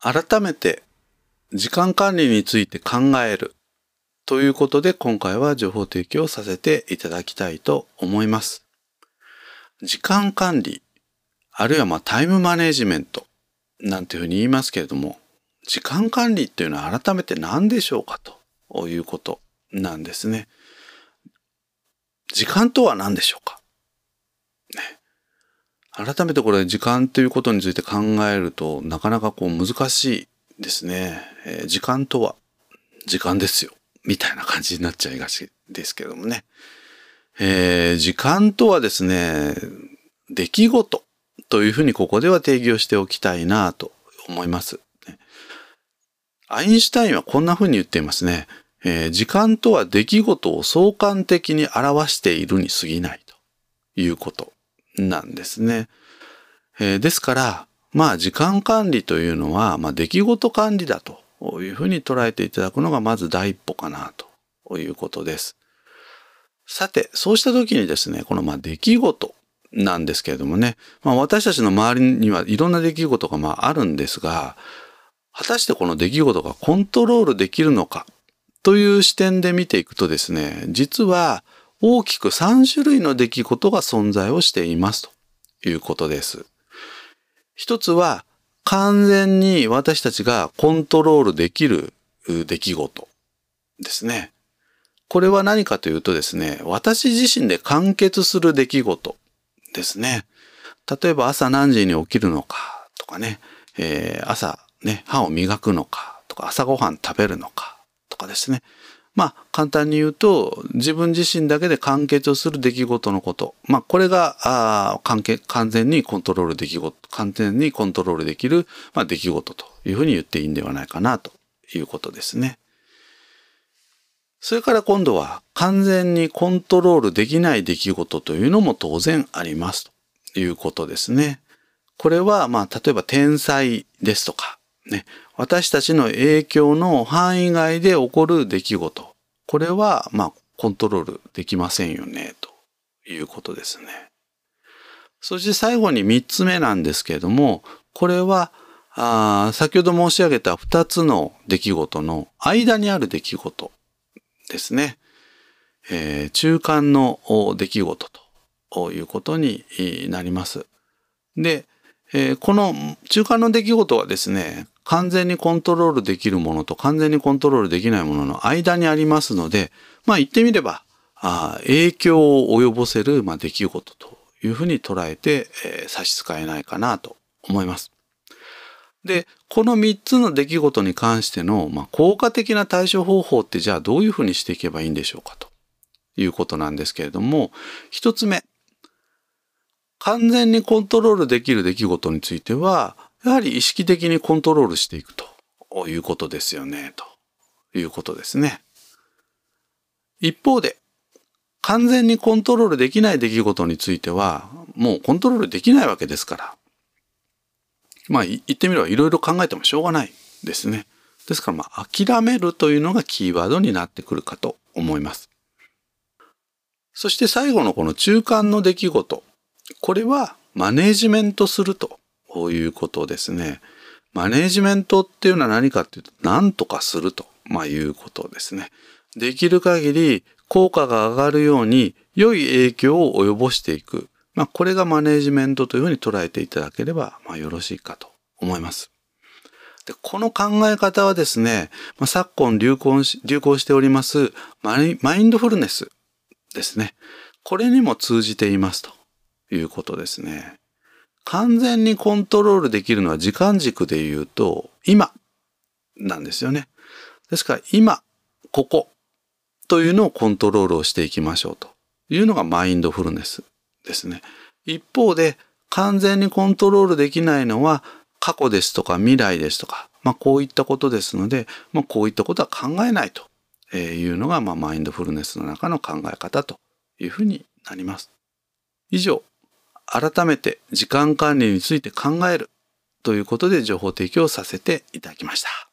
改めて時間管理について考えるということで今回は情報提供させていただきたいと思います。時間管理、あるいはまタイムマネジメントなんていうふうに言いますけれども、時間管理っていうのは改めて何でしょうかということなんですね。時間とは何でしょうか、改めてこれ時間ということについて考えるとなかなかこう難しいですね。えー、時間とは時間ですよ。みたいな感じになっちゃいがちですけどもね。えー、時間とはですね、出来事というふうにここでは定義をしておきたいなと思います。アインシュタインはこんなふうに言っていますね。えー、時間とは出来事を相関的に表しているに過ぎないということなんですね。えー、ですから、まあ時間管理というのは、まあ、出来事管理だというふうに捉えていただくのがまず第一歩かなということです。さて、そうした時にですね、このまあ出来事なんですけれどもね、まあ、私たちの周りにはいろんな出来事がまああるんですが、果たしてこの出来事がコントロールできるのかという視点で見ていくとですね、実は大きく3種類の出来事が存在をしていますということです。一つは完全に私たちがコントロールできる出来事ですね。これは何かというとですね、私自身で完結する出来事ですね。例えば朝何時に起きるのかとかね、えー、朝ね、歯を磨くのかとか朝ごはん食べるのかとかですね。まあ簡単に言うと自分自身だけで完結をする出来事のこと。まあこれがあ完完全にコントロールでき事、完全にコントロールできる、まあ、出来事というふうに言っていいんではないかなということですね。それから今度は完全にコントロールできない出来事というのも当然ありますということですね。これはまあ例えば天才ですとか、ね、私たちの影響の範囲外で起こる出来事。これはまあコントロールできませんよねということですね。そして最後に三つ目なんですけれども、これはあ先ほど申し上げた二つの出来事の間にある出来事ですね。えー、中間の出来事ということになります。で、えー、この中間の出来事はですね、完全にコントロールできるものと完全にコントロールできないものの間にありますので、まあ言ってみれば、あ影響を及ぼせる、まあ、出来事というふうに捉えて、えー、差し支えないかなと思います。で、この3つの出来事に関しての、まあ、効果的な対処方法ってじゃあどういうふうにしていけばいいんでしょうかということなんですけれども、1つ目。完全にコントロールできる出来事については、やはり意識的にコントロールしていくということですよね、ということですね。一方で、完全にコントロールできない出来事については、もうコントロールできないわけですから、まあ言ってみればいろいろ考えてもしょうがないですね。ですからまあ諦めるというのがキーワードになってくるかと思います。そして最後のこの中間の出来事。これはマネージメントするということですね。マネージメントっていうのは何かっていうと何とかすると、まあ、いうことですね。できる限り効果が上がるように良い影響を及ぼしていく。まあ、これがマネージメントというふうに捉えていただければ、まあ、よろしいかと思います。でこの考え方はですね、まあ、昨今流行し流行しておりますマインドフルネスですね。これにも通じていますということですね。完全にコントロールできるのは時間軸で言うと、今なんですよね。ですから今、ここというのをコントロールをしていきましょうというのがマインドフルネスですね。一方で完全にコントロールできないのは過去ですとか未来ですとか、まあこういったことですので、まあこういったことは考えないというのが、まあマインドフルネスの中の考え方というふうになります。以上、改めて時間管理について考えるということで情報提供させていただきました。